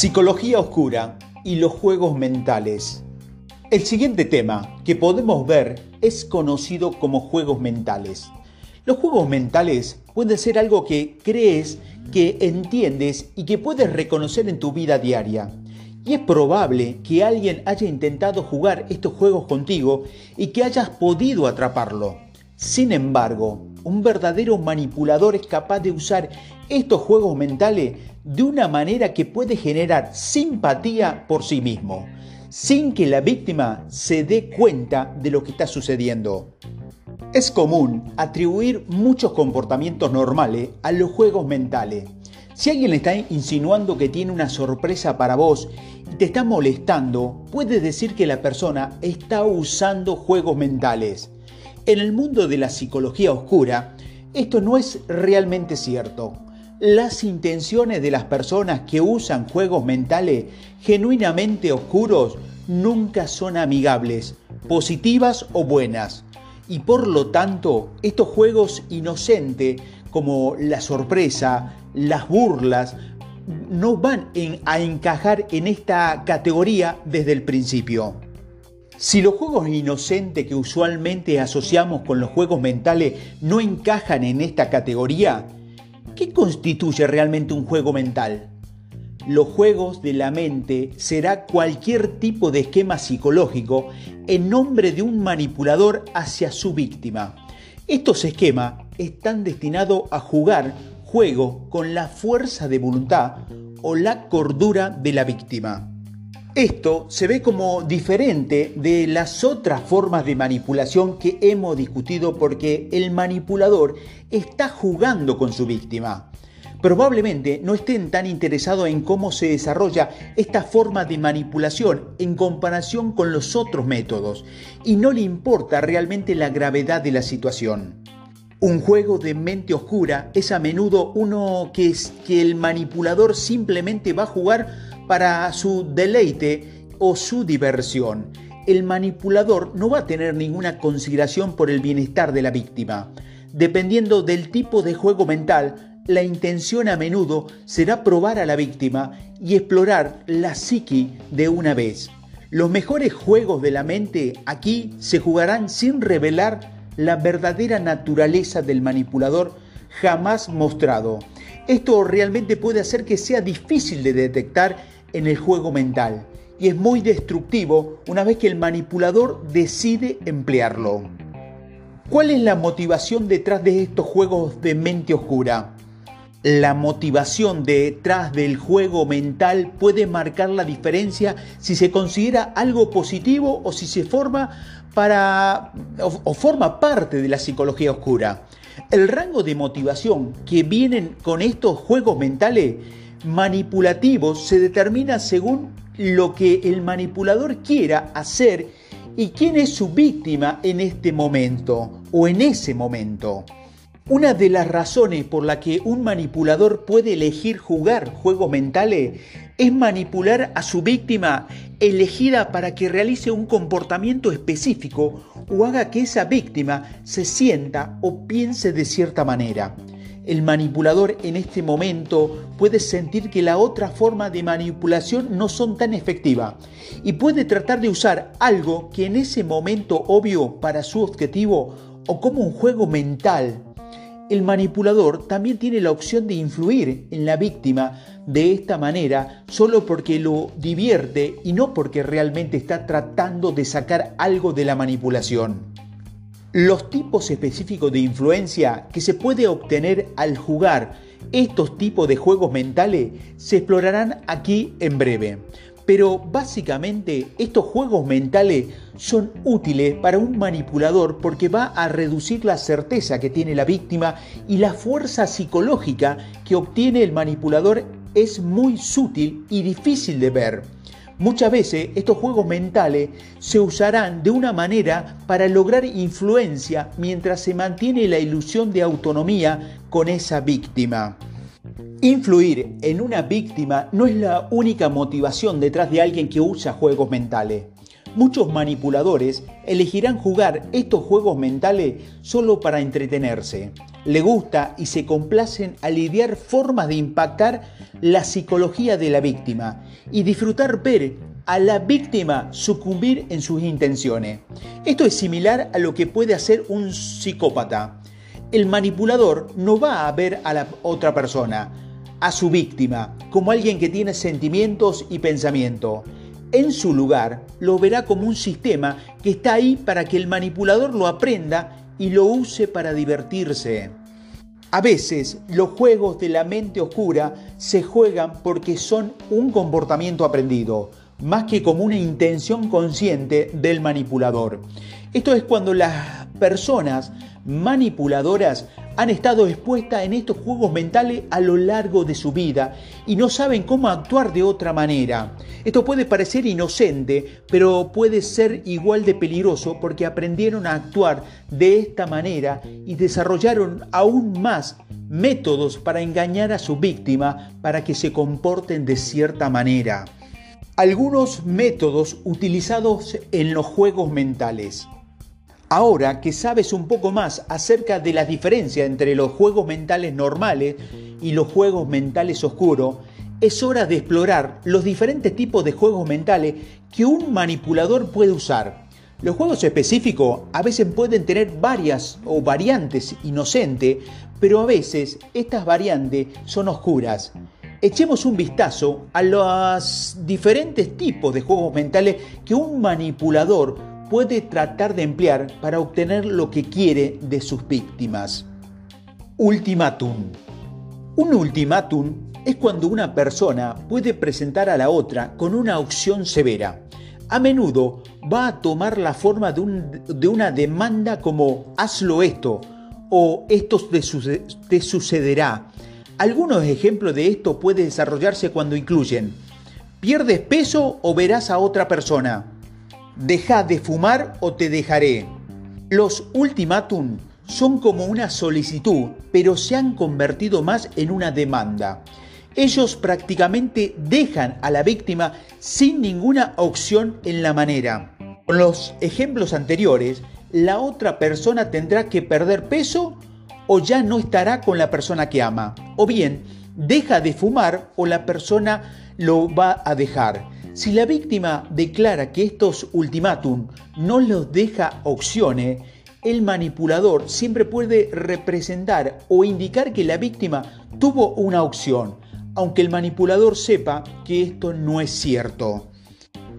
Psicología oscura y los juegos mentales. El siguiente tema que podemos ver es conocido como juegos mentales. Los juegos mentales pueden ser algo que crees, que entiendes y que puedes reconocer en tu vida diaria. Y es probable que alguien haya intentado jugar estos juegos contigo y que hayas podido atraparlo. Sin embargo, un verdadero manipulador es capaz de usar estos juegos mentales de una manera que puede generar simpatía por sí mismo, sin que la víctima se dé cuenta de lo que está sucediendo. Es común atribuir muchos comportamientos normales a los juegos mentales. Si alguien le está insinuando que tiene una sorpresa para vos y te está molestando, puedes decir que la persona está usando juegos mentales. En el mundo de la psicología oscura, esto no es realmente cierto. Las intenciones de las personas que usan juegos mentales genuinamente oscuros nunca son amigables, positivas o buenas. Y por lo tanto, estos juegos inocentes como la sorpresa, las burlas, no van a encajar en esta categoría desde el principio. Si los juegos inocentes que usualmente asociamos con los juegos mentales no encajan en esta categoría, ¿qué constituye realmente un juego mental? Los juegos de la mente será cualquier tipo de esquema psicológico en nombre de un manipulador hacia su víctima. Estos esquemas están destinados a jugar juego con la fuerza de voluntad o la cordura de la víctima. Esto se ve como diferente de las otras formas de manipulación que hemos discutido porque el manipulador está jugando con su víctima. Probablemente no estén tan interesados en cómo se desarrolla esta forma de manipulación en comparación con los otros métodos y no le importa realmente la gravedad de la situación. Un juego de mente oscura es a menudo uno que, es, que el manipulador simplemente va a jugar para su deleite o su diversión. El manipulador no va a tener ninguna consideración por el bienestar de la víctima. Dependiendo del tipo de juego mental, la intención a menudo será probar a la víctima y explorar la psiqui de una vez. Los mejores juegos de la mente aquí se jugarán sin revelar la verdadera naturaleza del manipulador jamás mostrado. Esto realmente puede hacer que sea difícil de detectar en el juego mental y es muy destructivo una vez que el manipulador decide emplearlo. ¿Cuál es la motivación detrás de estos juegos de mente oscura? La motivación detrás del juego mental puede marcar la diferencia si se considera algo positivo o si se forma para o, forma parte de la psicología oscura. El rango de motivación que vienen con estos juegos mentales manipulativos se determina según lo que el manipulador quiera hacer y quién es su víctima en este momento o en ese momento. Una de las razones por la que un manipulador puede elegir jugar juegos mentales es manipular a su víctima elegida para que realice un comportamiento específico o haga que esa víctima se sienta o piense de cierta manera. El manipulador en este momento puede sentir que la otra forma de manipulación no son tan efectiva y puede tratar de usar algo que en ese momento obvio para su objetivo o como un juego mental. El manipulador también tiene la opción de influir en la víctima de esta manera solo porque lo divierte y no porque realmente está tratando de sacar algo de la manipulación. Los tipos específicos de influencia que se puede obtener al jugar estos tipos de juegos mentales se explorarán aquí en breve. Pero básicamente estos juegos mentales son útiles para un manipulador porque va a reducir la certeza que tiene la víctima y la fuerza psicológica que obtiene el manipulador es muy sutil y difícil de ver. Muchas veces estos juegos mentales se usarán de una manera para lograr influencia mientras se mantiene la ilusión de autonomía con esa víctima. Influir en una víctima no es la única motivación detrás de alguien que usa juegos mentales. Muchos manipuladores elegirán jugar estos juegos mentales solo para entretenerse. Le gusta y se complacen al idear formas de impactar la psicología de la víctima y disfrutar ver a la víctima sucumbir en sus intenciones. Esto es similar a lo que puede hacer un psicópata. El manipulador no va a ver a la otra persona, a su víctima, como alguien que tiene sentimientos y pensamiento. En su lugar, lo verá como un sistema que está ahí para que el manipulador lo aprenda y lo use para divertirse. A veces los juegos de la mente oscura se juegan porque son un comportamiento aprendido, más que como una intención consciente del manipulador. Esto es cuando las personas manipuladoras han estado expuestas en estos juegos mentales a lo largo de su vida y no saben cómo actuar de otra manera. Esto puede parecer inocente, pero puede ser igual de peligroso porque aprendieron a actuar de esta manera y desarrollaron aún más métodos para engañar a su víctima para que se comporten de cierta manera. Algunos métodos utilizados en los juegos mentales. Ahora que sabes un poco más acerca de la diferencia entre los juegos mentales normales y los juegos mentales oscuros, es hora de explorar los diferentes tipos de juegos mentales que un manipulador puede usar. Los juegos específicos a veces pueden tener varias o variantes inocentes, pero a veces estas variantes son oscuras. Echemos un vistazo a los diferentes tipos de juegos mentales que un manipulador puede tratar de emplear para obtener lo que quiere de sus víctimas. Ultimátum. Un ultimátum es cuando una persona puede presentar a la otra con una opción severa. A menudo va a tomar la forma de, una demanda como hazlo esto o esto te sucederá. Algunos ejemplos de esto pueden desarrollarse cuando incluyen pierdes peso o verás a otra persona deja de fumar o te dejaré. Los ultimátum son como una solicitud, pero se han convertido más en una demanda. Ellos prácticamente dejan a la víctima sin ninguna opción en la manera. Con los ejemplos anteriores, la otra persona tendrá que perder peso o ya no estará con la persona que ama. O bien, deja de fumar o la persona lo va a dejar. Si la víctima declara que estos ultimátum no los deja opciones, el manipulador siempre puede representar o indicar que la víctima tuvo una opción, aunque el manipulador sepa que esto no es cierto.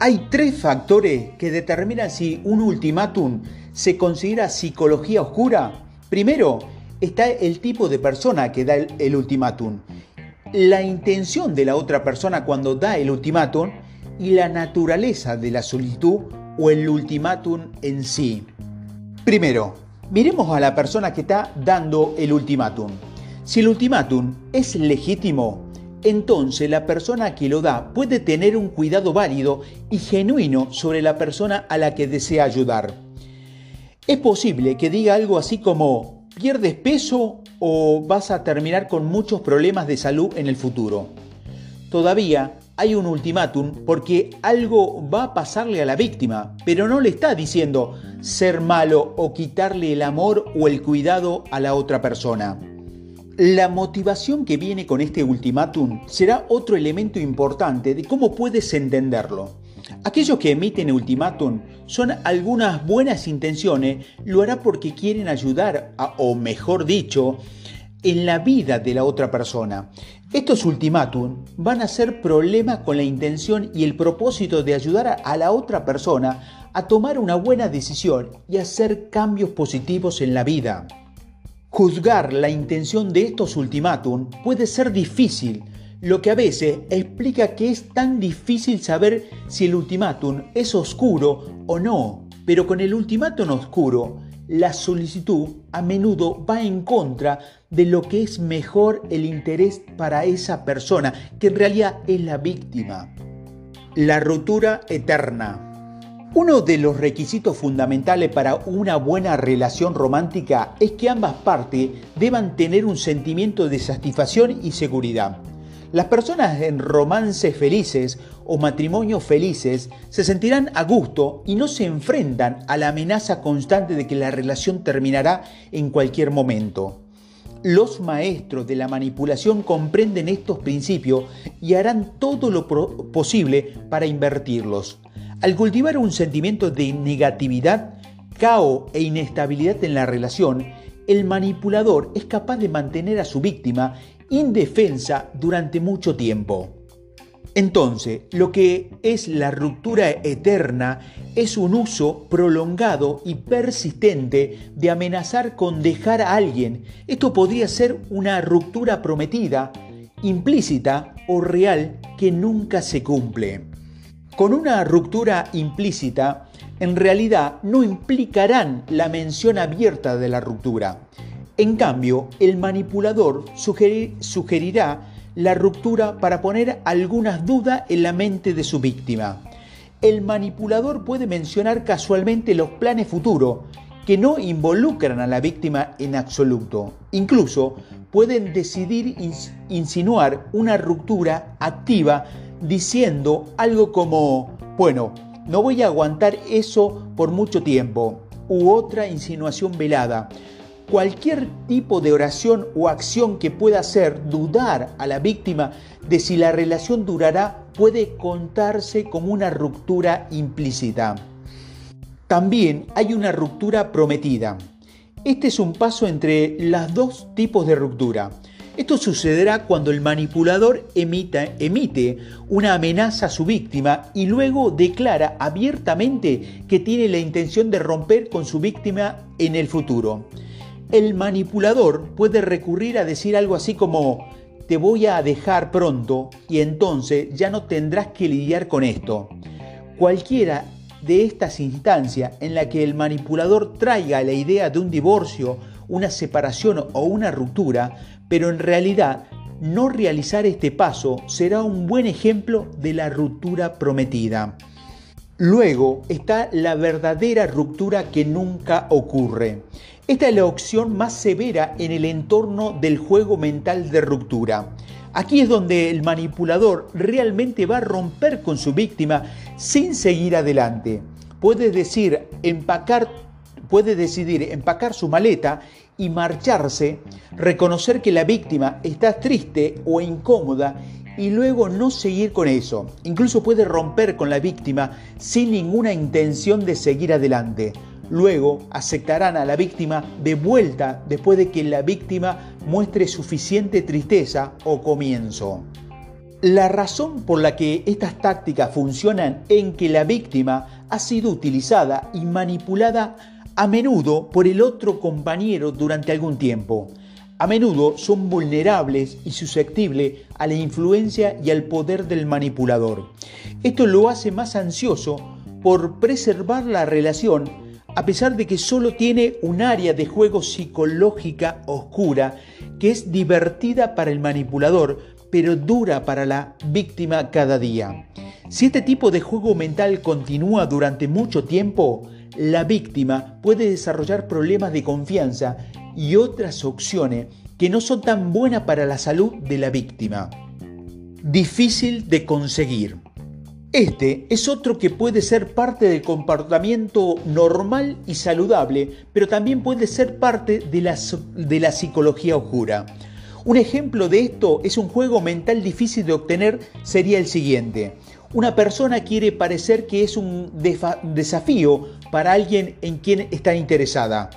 Hay tres factores que determinan si un ultimátum se considera psicología oscura. Primero, está el tipo de persona que da el, ultimátum, la intención de la otra persona cuando da el ultimátum y la naturaleza de la solicitud o el ultimátum en sí. Primero, miremos a la persona que está dando el ultimátum. Si el ultimátum es legítimo, entonces la persona que lo da puede tener un cuidado válido y genuino sobre la persona a la que desea ayudar. Es posible que diga algo así como, ¿pierdes peso o vas a terminar con muchos problemas de salud en el futuro? Todavía hay un ultimátum porque algo va a pasarle a la víctima, pero no le está diciendo ser malo o quitarle el amor o el cuidado a la otra persona. La motivación que viene con este ultimátum será otro elemento importante de cómo puedes entenderlo. Aquellos que emiten ultimátum son algunas buenas intenciones, lo hará porque quieren ayudar, o mejor dicho, en la vida de la otra persona. Estos ultimátum van a ser problemas con la intención y el propósito de ayudar a la otra persona a tomar una buena decisión y hacer cambios positivos en la vida. Juzgar la intención de estos ultimátum puede ser difícil, lo que a veces explica que es tan difícil saber si el ultimátum es oscuro o no, pero con el ultimátum oscuro la solicitud a menudo va en contra de lo que es mejor el interés para esa persona, que en realidad es la víctima. La ruptura eterna. Uno de los requisitos fundamentales para una buena relación romántica es que ambas partes deban tener un sentimiento de satisfacción y seguridad. Las personas en romances felices o matrimonios felices se sentirán a gusto y no se enfrentan a la amenaza constante de que la relación terminará en cualquier momento. Los maestros de la manipulación comprenden estos principios y harán todo lo posible para invertirlos. Al cultivar un sentimiento de negatividad, caos e inestabilidad en la relación, el manipulador es capaz de mantener a su víctima indefensa durante mucho tiempo. Entonces, lo que es la ruptura eterna es un uso prolongado y persistente de amenazar con dejar a alguien. Esto podría ser una ruptura prometida, implícita o real que nunca se cumple. Con una ruptura implícita, en realidad no implicarán la mención abierta de la ruptura. En cambio, el manipulador sugerirá la ruptura para poner algunas dudas en la mente de su víctima. El manipulador puede mencionar casualmente los planes futuros que no involucran a la víctima en absoluto. Incluso pueden decidir insinuar una ruptura activa diciendo algo como, bueno, no voy a aguantar eso por mucho tiempo, u otra insinuación velada. Cualquier tipo de oración o acción que pueda hacer dudar a la víctima de si la relación durará puede contarse como una ruptura implícita. También hay una ruptura prometida. Este es un paso entre los dos tipos de ruptura. Esto sucederá cuando el manipulador emite una amenaza a su víctima y luego declara abiertamente que tiene la intención de romper con su víctima en el futuro. El manipulador puede recurrir a decir algo así como, te voy a dejar pronto y entonces ya no tendrás que lidiar con esto. Cualquiera de estas instancias en la que el manipulador traiga la idea de un divorcio, una separación o una ruptura pero en realidad no realizar este paso será un buen ejemplo de la ruptura prometida. Luego está la verdadera ruptura que nunca ocurre. Esta es la opción más severa en el entorno del juego mental de ruptura. Aquí es donde el manipulador realmente va a romper con su víctima sin seguir adelante. Puede decir empacar puede decidir empacar su maleta y marcharse, reconocer que la víctima está triste o incómoda y luego no seguir con eso. Incluso puede romper con la víctima sin ninguna intención de seguir adelante. Luego aceptarán a la víctima de vuelta después de que la víctima muestre suficiente tristeza o comienzo. La razón por la que estas tácticas funcionan en que la víctima ha sido utilizada y manipulada a menudo por el otro compañero durante algún tiempo. A menudo son vulnerables y susceptibles a la influencia y al poder del manipulador. Esto lo hace más ansioso por preservar la relación a pesar de que solo tiene un área de juego psicológica oscura que es divertida para el manipulador, pero dura para la víctima cada día. Si este tipo de juego mental continúa durante mucho tiempo, la víctima puede desarrollar problemas de confianza y otras opciones que no son tan buenas para la salud de la víctima. Difícil de conseguir. Este es otro que puede ser parte del comportamiento normal y saludable, pero también puede ser parte de la, de la psicología oscura. Un ejemplo de esto es un juego mental difícil de obtener, sería el siguiente. Una persona quiere parecer que es un desafío para alguien en quien está interesada.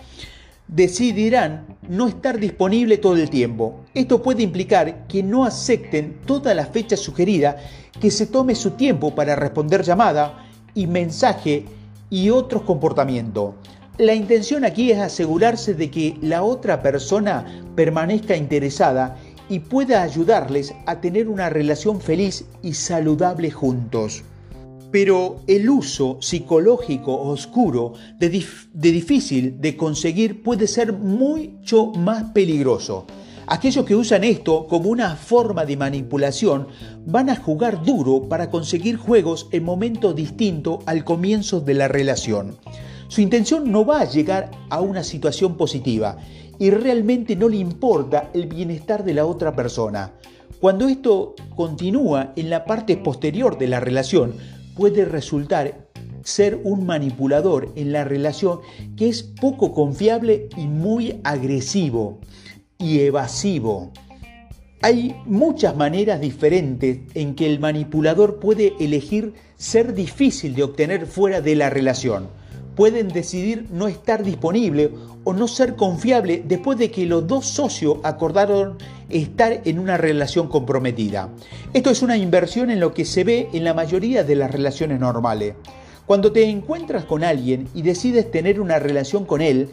Decidirán no estar disponible todo el tiempo. Esto puede implicar que no acepten toda la fecha sugerida, que se tome su tiempo para responder llamada y mensaje y otros comportamientos. La intención aquí es asegurarse de que la otra persona permanezca interesada y pueda ayudarles a tener una relación feliz y saludable juntos. Pero el uso psicológico oscuro de, difícil de conseguir puede ser mucho más peligroso. Aquellos que usan esto como una forma de manipulación van a jugar duro para conseguir juegos en momentos distintos al comienzo de la relación. Su intención no va a llegar a una situación positiva y realmente no le importa el bienestar de la otra persona. Cuando esto continúa en la parte posterior de la relación, puede resultar ser un manipulador en la relación que es poco confiable y muy agresivo. y evasivo. Hay muchas maneras diferentes en que el manipulador puede elegir ser difícil de obtener fuera de la relación. Pueden decidir no estar disponible o no ser confiable después de que los dos socios acordaron estar en una relación comprometida. Esto es una inversión en lo que se ve en la mayoría de las relaciones normales. Cuando te encuentras con alguien y decides tener una relación con él,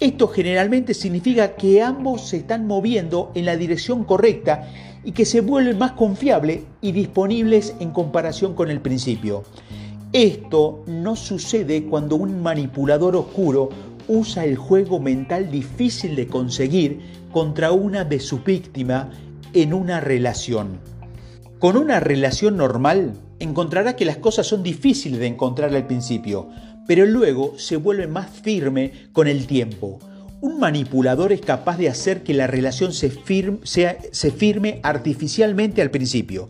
esto generalmente significa que ambos se están moviendo en la dirección correcta y que se vuelven más confiables y disponibles en comparación con el principio. Esto no sucede cuando un manipulador oscuro usa el juego mental difícil de conseguir contra una de sus víctimas en una relación. Con una relación normal, encontrará que las cosas son difíciles de encontrar al principio, pero luego se vuelve más firme con el tiempo. Un manipulador es capaz de hacer que la relación se firme, se firme artificialmente al principio.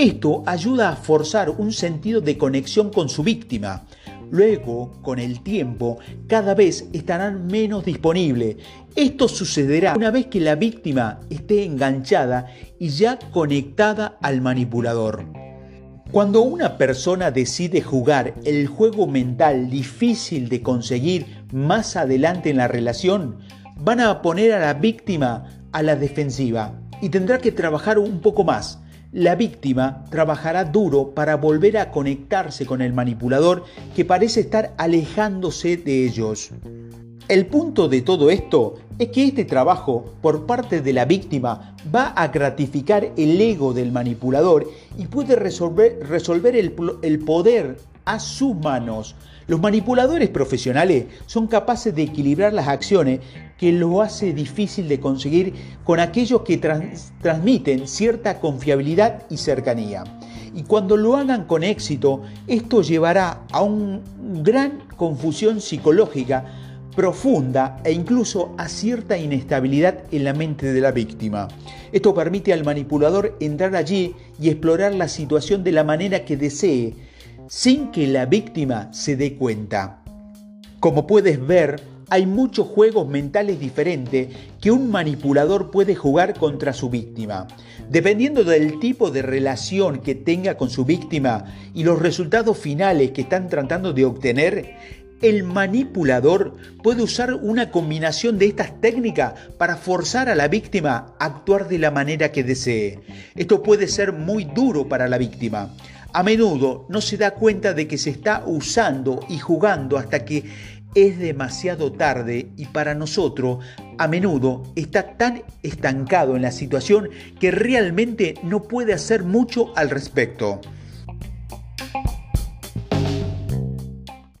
Esto ayuda a forzar un sentido de conexión con su víctima. Luego, con el tiempo, cada vez estarán menos disponibles. Esto sucederá una vez que la víctima esté enganchada y ya conectada al manipulador. Cuando una persona decide jugar el juego mental difícil de conseguir más adelante en la relación, van a poner a la víctima a la defensiva y tendrá que trabajar un poco más. La víctima trabajará duro para volver a conectarse con el manipulador que parece estar alejándose de ellos. El punto de todo esto es que este trabajo por parte de la víctima va a gratificar el ego del manipulador y puede resolver, resolver el, el poder a sus manos. Los manipuladores profesionales son capaces de equilibrar las acciones que lo hace difícil de conseguir con aquellos que transmiten cierta confiabilidad y cercanía. Y cuando lo hagan con éxito, esto llevará a una gran confusión psicológica profunda e incluso a cierta inestabilidad en la mente de la víctima. Esto permite al manipulador entrar allí y explorar la situación de la manera que desee, sin que la víctima se dé cuenta. Como puedes ver, hay muchos juegos mentales diferentes que un manipulador puede jugar contra su víctima. Dependiendo del tipo de relación que tenga con su víctima y los resultados finales que están tratando de obtener, el manipulador puede usar una combinación de estas técnicas para forzar a la víctima a actuar de la manera que desee. Esto puede ser muy duro para la víctima. A menudo no se da cuenta de que se está usando y jugando hasta que es demasiado tarde y para nosotros a menudo está tan estancado en la situación que realmente no puede hacer mucho al respecto.